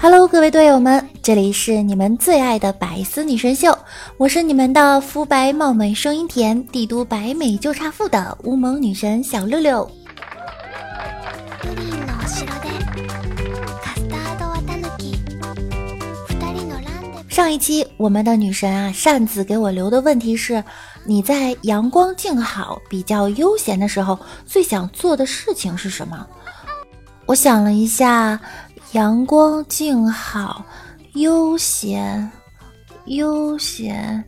Hello，各位队友们，这里是你们最爱的百思女神秀，我是你们的肤白貌美、声音甜、帝都白美就差富的乌蒙女神小六六。上一期我们的女神啊扇子给我留的问题是：你在阳光静好、比较悠闲的时候，最想做的事情是什么？我想了一下。阳光静好，悠闲，悠闲。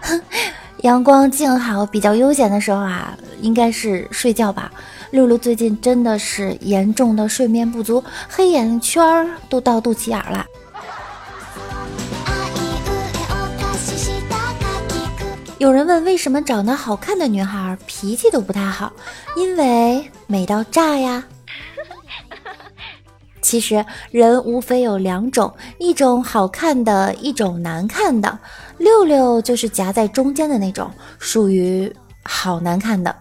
阳光静好，比较悠闲的时候啊，应该是睡觉吧。露露最近真的是严重的睡眠不足，黑眼圈都到肚脐眼了。有人问为什么长得好看的女孩脾气都不太好？因为美到炸呀！其实人无非有两种，一种好看的，一种难看的。六六就是夹在中间的那种，属于好难看的。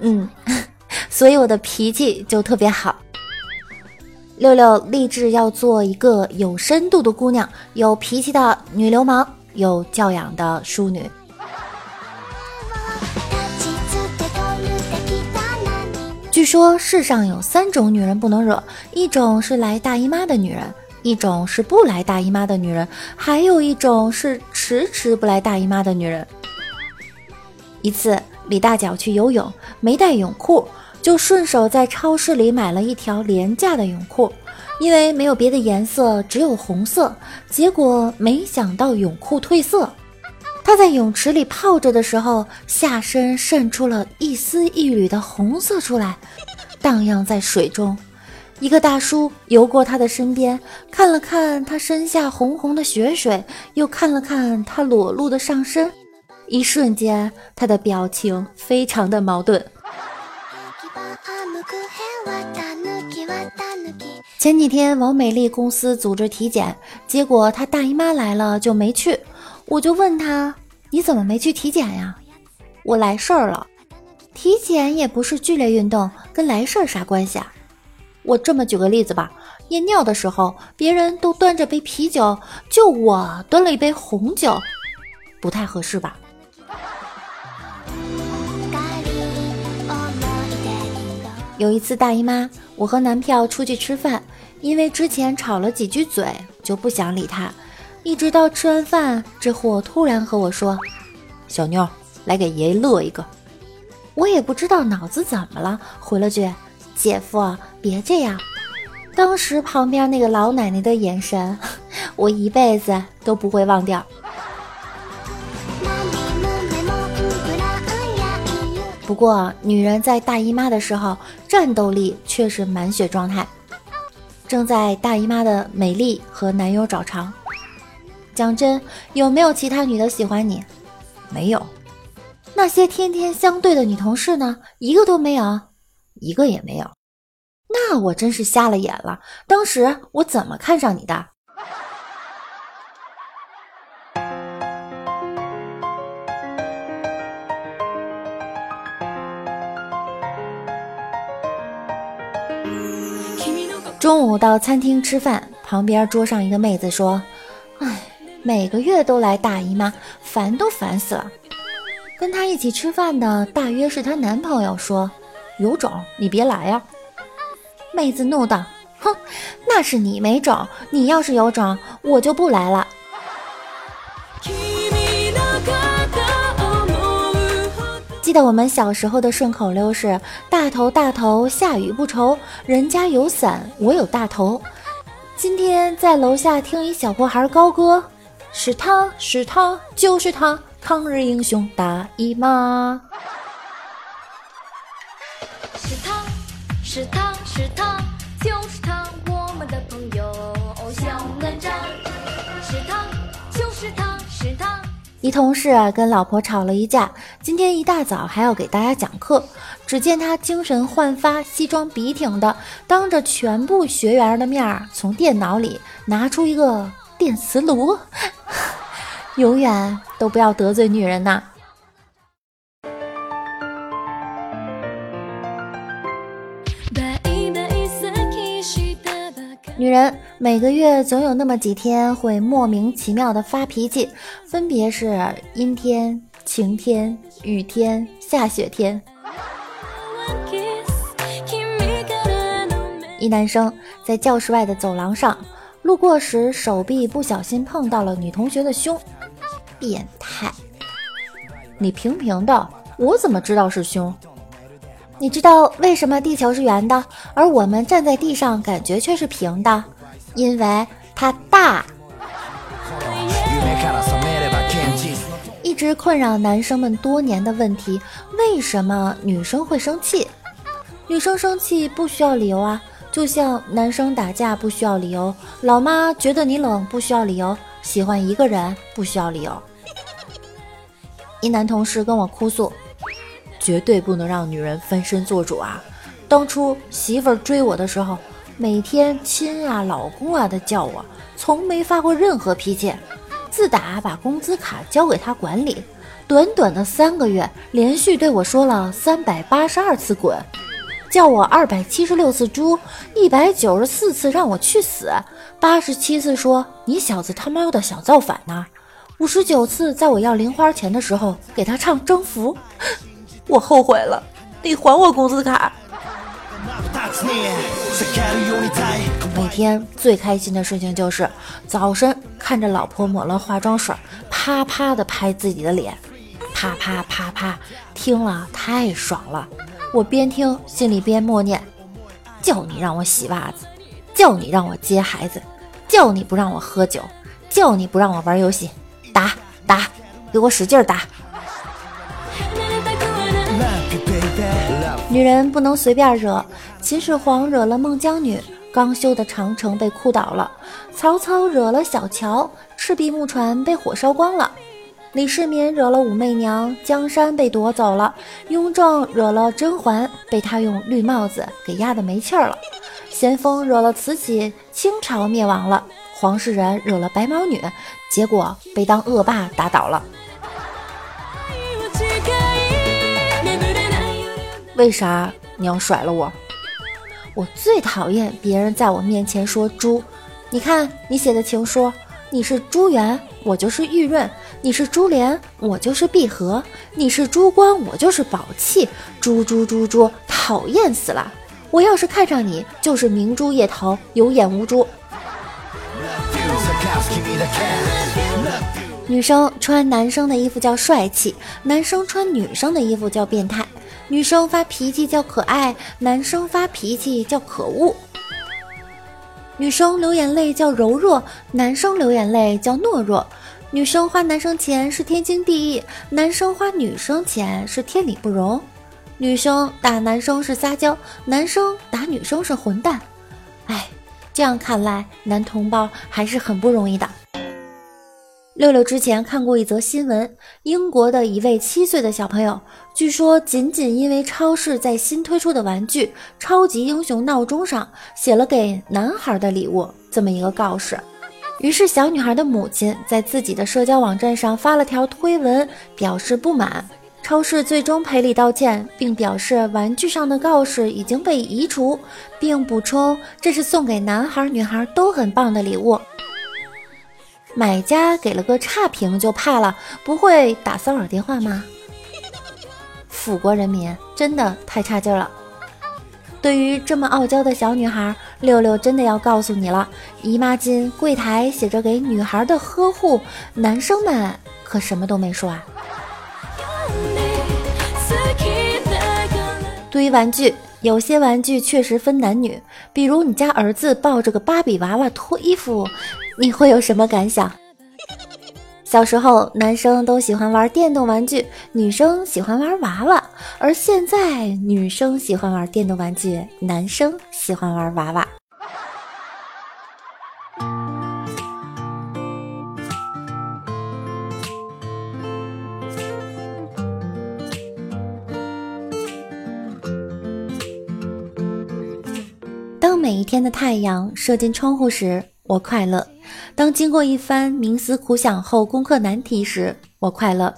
嗯，所以我的脾气就特别好。六六立志要做一个有深度的姑娘，有脾气的女流氓。有教养的淑女。据说世上有三种女人不能惹：一种是来大姨妈的女人，一种是不来大姨妈的女人，还有一种是迟迟不来大姨妈的女人。一次，李大脚去游泳，没带泳裤，就顺手在超市里买了一条廉价的泳裤。因为没有别的颜色，只有红色。结果没想到泳裤褪色，他在泳池里泡着的时候，下身渗出了一丝一缕的红色出来，荡漾在水中。一个大叔游过他的身边，看了看他身下红红的血水，又看了看他裸露的上身，一瞬间，他的表情非常的矛盾。前几天王美丽公司组织体检，结果她大姨妈来了就没去。我就问她：“你怎么没去体检呀？”我来事儿了。体检也不是剧烈运动，跟来事儿啥关系啊？我这么举个例子吧，验尿的时候别人都端着杯啤酒，就我端了一杯红酒，不太合适吧？有一次大姨妈，我和男票出去吃饭，因为之前吵了几句嘴，就不想理他。一直到吃完饭，这货突然和我说：“小妞，来给爷爷乐一个。”我也不知道脑子怎么了，回了句：“姐夫，别这样。”当时旁边那个老奶奶的眼神，我一辈子都不会忘掉。不过，女人在大姨妈的时候，战斗力却是满血状态。正在大姨妈的美丽和男友找茬。讲真，有没有其他女的喜欢你？没有。那些天天相对的女同事呢？一个都没有，一个也没有。那我真是瞎了眼了。当时我怎么看上你的？中午到餐厅吃饭，旁边桌上一个妹子说：“哎，每个月都来大姨妈，烦都烦死了。”跟她一起吃饭的大约是她男朋友说：“有种你别来呀！”妹子怒道：“哼，那是你没种，你要是有种，我就不来了。”记得我们小时候的顺口溜是“大头大头，下雨不愁，人家有伞，我有大头”。今天在楼下听一小破孩高歌，是他是他就是他，抗日英雄大姨妈。是他是他是他就是他，一同事啊跟老婆吵了一架，今天一大早还要给大家讲课。只见他精神焕发，西装笔挺的，当着全部学员的面儿，从电脑里拿出一个电磁炉。永远都不要得罪女人呐！女人每个月总有那么几天会莫名其妙的发脾气，分别是阴天、晴天、雨天、下雪天。一男生在教室外的走廊上路过时，手臂不小心碰到了女同学的胸。变态！你平平的，我怎么知道是胸？你知道为什么地球是圆的，而我们站在地上感觉却是平的？因为它大。一直困扰男生们多年的问题：为什么女生会生气？女生生气不需要理由啊，就像男生打架不需要理由，老妈觉得你冷不需要理由，喜欢一个人不需要理由。一男同事跟我哭诉，绝对不能让女人翻身做主啊！当初媳妇儿追我的时候，每天亲啊、老公啊的叫我，从没发过任何脾气。自打把工资卡交给他管理，短短的三个月，连续对我说了三百八十二次滚，叫我二百七十六次猪，一百九十四次让我去死，八十七次说你小子他妈的想造反呢。五十九次，在我要零花钱的时候给他唱征服，我后悔了，你还我工资卡。每天最开心的事情就是早晨看着老婆抹了化妆水，啪啪的拍自己的脸，啪啪啪啪，听了太爽了。我边听心里边默念：叫你让我洗袜子，叫你让我接孩子，叫你不让我喝酒，叫你不让我玩游戏。打打，给我使劲打！女人不能随便惹，秦始皇惹了孟姜女，刚修的长城被哭倒了；曹操惹了小乔，赤壁木船被火烧光了；李世民惹了武媚娘，江山被夺走了；雍正惹了甄嬛，被他用绿帽子给压得没气儿了；咸丰惹了慈禧，清朝灭亡了。黄世仁惹了白毛女，结果被当恶霸打倒了。为啥你要甩了我？我最讨厌别人在我面前说猪。你看你写的情书，你是朱元，我就是玉润；你是珠帘，我就是碧荷；你是珠光，我就是宝气。猪猪猪猪，讨厌死了！我要是看上你，就是明珠夜逃，有眼无珠。女生穿男生的衣服叫帅气，男生穿女生的衣服叫变态。女生发脾气叫可爱，男生发脾气叫可恶。女生流眼泪叫柔弱，男生流眼泪叫懦弱。女生花男生钱是天经地义，男生花女生钱是天理不容。女生打男生是撒娇，男生打女生是混蛋。哎。这样看来，男同胞还是很不容易的。六六之前看过一则新闻，英国的一位七岁的小朋友，据说仅仅因为超市在新推出的玩具《超级英雄闹钟》上写了给男孩的礼物这么一个告示，于是小女孩的母亲在自己的社交网站上发了条推文，表示不满。超市最终赔礼道歉，并表示玩具上的告示已经被移除，并补充这是送给男孩女孩都很棒的礼物。买家给了个差评就怕了，不会打骚扰电话吗？腐国人民真的太差劲了。对于这么傲娇的小女孩，六六真的要告诉你了：姨妈巾柜台写着给女孩的呵护，男生们可什么都没说啊。对于玩具，有些玩具确实分男女，比如你家儿子抱着个芭比娃娃脱衣服，你会有什么感想？小时候，男生都喜欢玩电动玩具，女生喜欢玩娃娃；而现在，女生喜欢玩电动玩具，男生喜欢玩娃娃。当每一天的太阳射进窗户时，我快乐；当经过一番冥思苦想后攻克难题时，我快乐；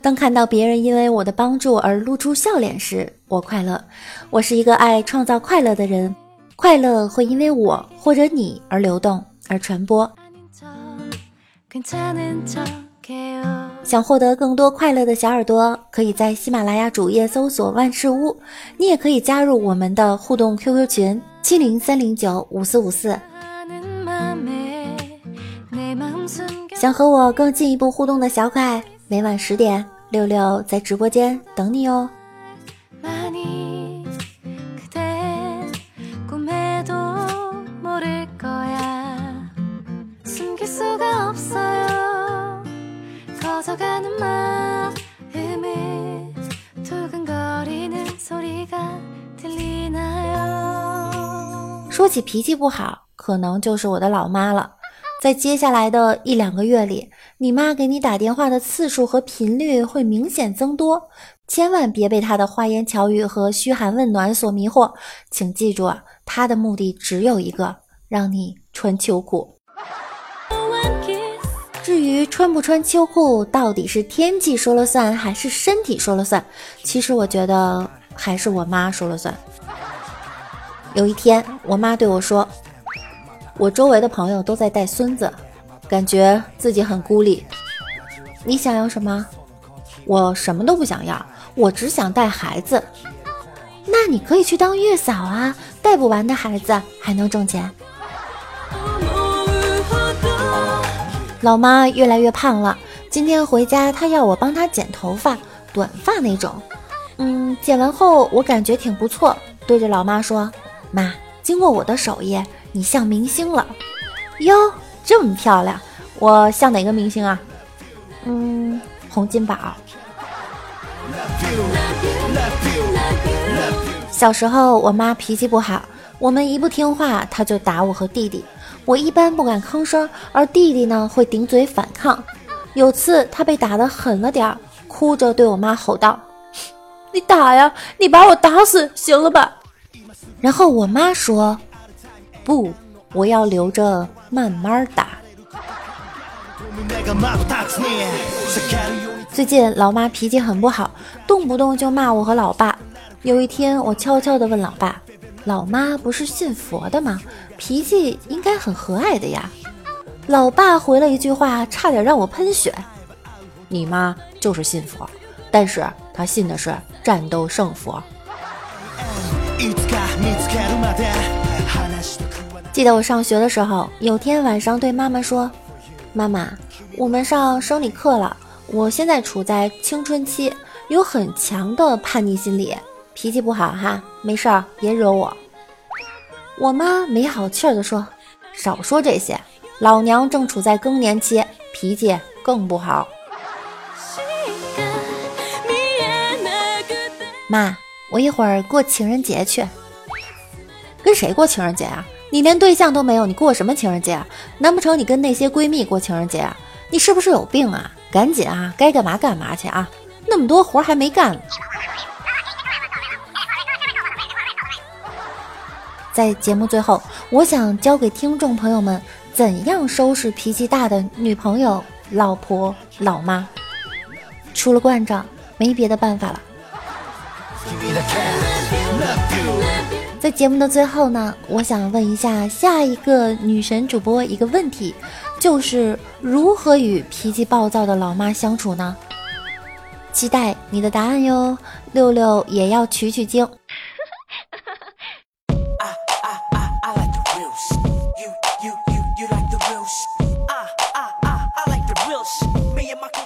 当看到别人因为我的帮助而露出笑脸时，我快乐。我是一个爱创造快乐的人，快乐会因为我或者你而流动而传播。想获得更多快乐的小耳朵，可以在喜马拉雅主页搜索“万事屋”，你也可以加入我们的互动 QQ 群七零三零九五四五四。想和我更进一步互动的小可爱，每晚十点，六六在直播间等你哦。说起脾气不好，可能就是我的老妈了。在接下来的一两个月里，你妈给你打电话的次数和频率会明显增多，千万别被她的花言巧语和嘘寒问暖所迷惑。请记住啊，她的目的只有一个，让你穿秋裤。至于穿不穿秋裤，到底是天气说了算，还是身体说了算？其实我觉得还是我妈说了算。有一天，我妈对我说。我周围的朋友都在带孙子，感觉自己很孤立。你想要什么？我什么都不想要，我只想带孩子。那你可以去当月嫂啊，带不完的孩子还能挣钱。老妈越来越胖了，今天回家她要我帮她剪头发，短发那种。嗯，剪完后我感觉挺不错，对着老妈说：“妈，经过我的手艺。”你像明星了哟，这么漂亮，我像哪个明星啊？嗯，洪金宝。小时候我妈脾气不好，我们一不听话，她就打我和弟弟。我一般不敢吭声，而弟弟呢会顶嘴反抗。有次他被打得狠了点儿，哭着对我妈吼道：“你打呀，你把我打死行了吧？”然后我妈说。不，我要留着慢慢打。最近老妈脾气很不好，动不动就骂我和老爸。有一天，我悄悄地问老爸：“老妈不是信佛的吗？脾气应该很和蔼的呀？”老爸回了一句话，差点让我喷血：“你妈就是信佛，但是她信的是战斗胜佛。”记得我上学的时候，有天晚上对妈妈说：“妈妈，我们上生理课了。我现在处在青春期，有很强的叛逆心理，脾气不好哈，没事儿，别惹我。”我妈没好气儿地说：“少说这些，老娘正处在更年期，脾气更不好。”妈，我一会儿过情人节去，跟谁过情人节啊？你连对象都没有，你过什么情人节啊？难不成你跟那些闺蜜过情人节啊？你是不是有病啊？赶紧啊，该干嘛干嘛去啊！那么多活还没干。在节目最后，我想教给听众朋友们怎样收拾脾气大的女朋友、老婆、老妈。除了惯着，没别的办法了。在节目的最后呢，我想问一下下一个女神主播一个问题，就是如何与脾气暴躁的老妈相处呢？期待你的答案哟，六六也要取取经。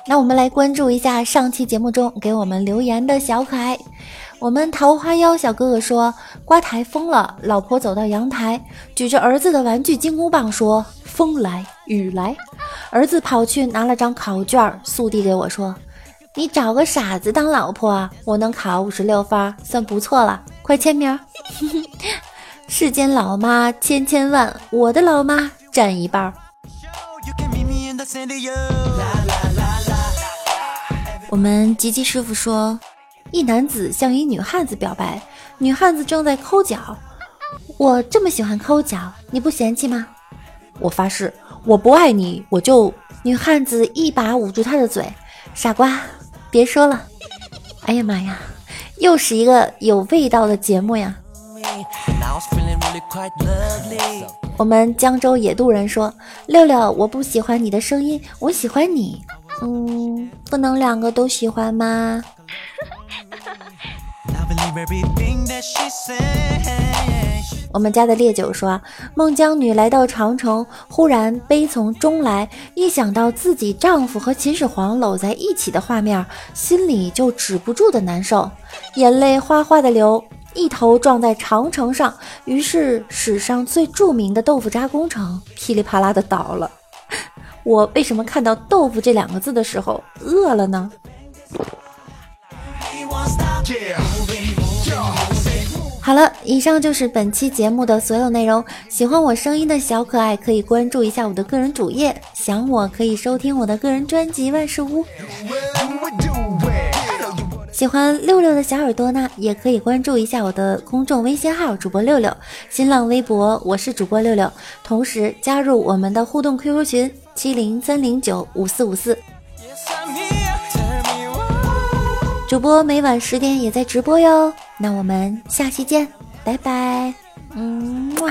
那我们来关注一下上期节目中给我们留言的小可爱。我们桃花妖小哥哥说：“刮台风了，老婆走到阳台，举着儿子的玩具金箍棒说：‘风来雨来’。”儿子跑去拿了张考卷，速递给我说：“你找个傻子当老婆啊，我能考五十六分，算不错了，快签名。”世间老妈千千万，我的老妈占一半。我们吉吉师傅说，一男子向一女汉子表白，女汉子正在抠脚。我这么喜欢抠脚，你不嫌弃吗？我发誓，我不爱你，我就……女汉子一把捂住他的嘴，傻瓜，别说了。哎呀妈呀，又是一个有味道的节目呀！我们江州野渡人说：“六六，我不喜欢你的声音，我喜欢你。嗯，不能两个都喜欢吗？” 我们家的烈酒说：“孟姜女来到长城，忽然悲从中来，一想到自己丈夫和秦始皇搂在一起的画面，心里就止不住的难受，眼泪哗哗的流。”一头撞在长城上，于是史上最著名的豆腐渣工程噼里啪啦的倒了。我为什么看到“豆腐”这两个字的时候饿了呢？好了，以上就是本期节目的所有内容。喜欢我声音的小可爱可以关注一下我的个人主页，想我可以收听我的个人专辑《万事屋》。喜欢六六的小耳朵呢，也可以关注一下我的公众微信号主播六六，新浪微博我是主播六六，同时加入我们的互动 QQ 群七零三零九五四五四。主播每晚十点也在直播哟，那我们下期见，拜拜，嗯哇。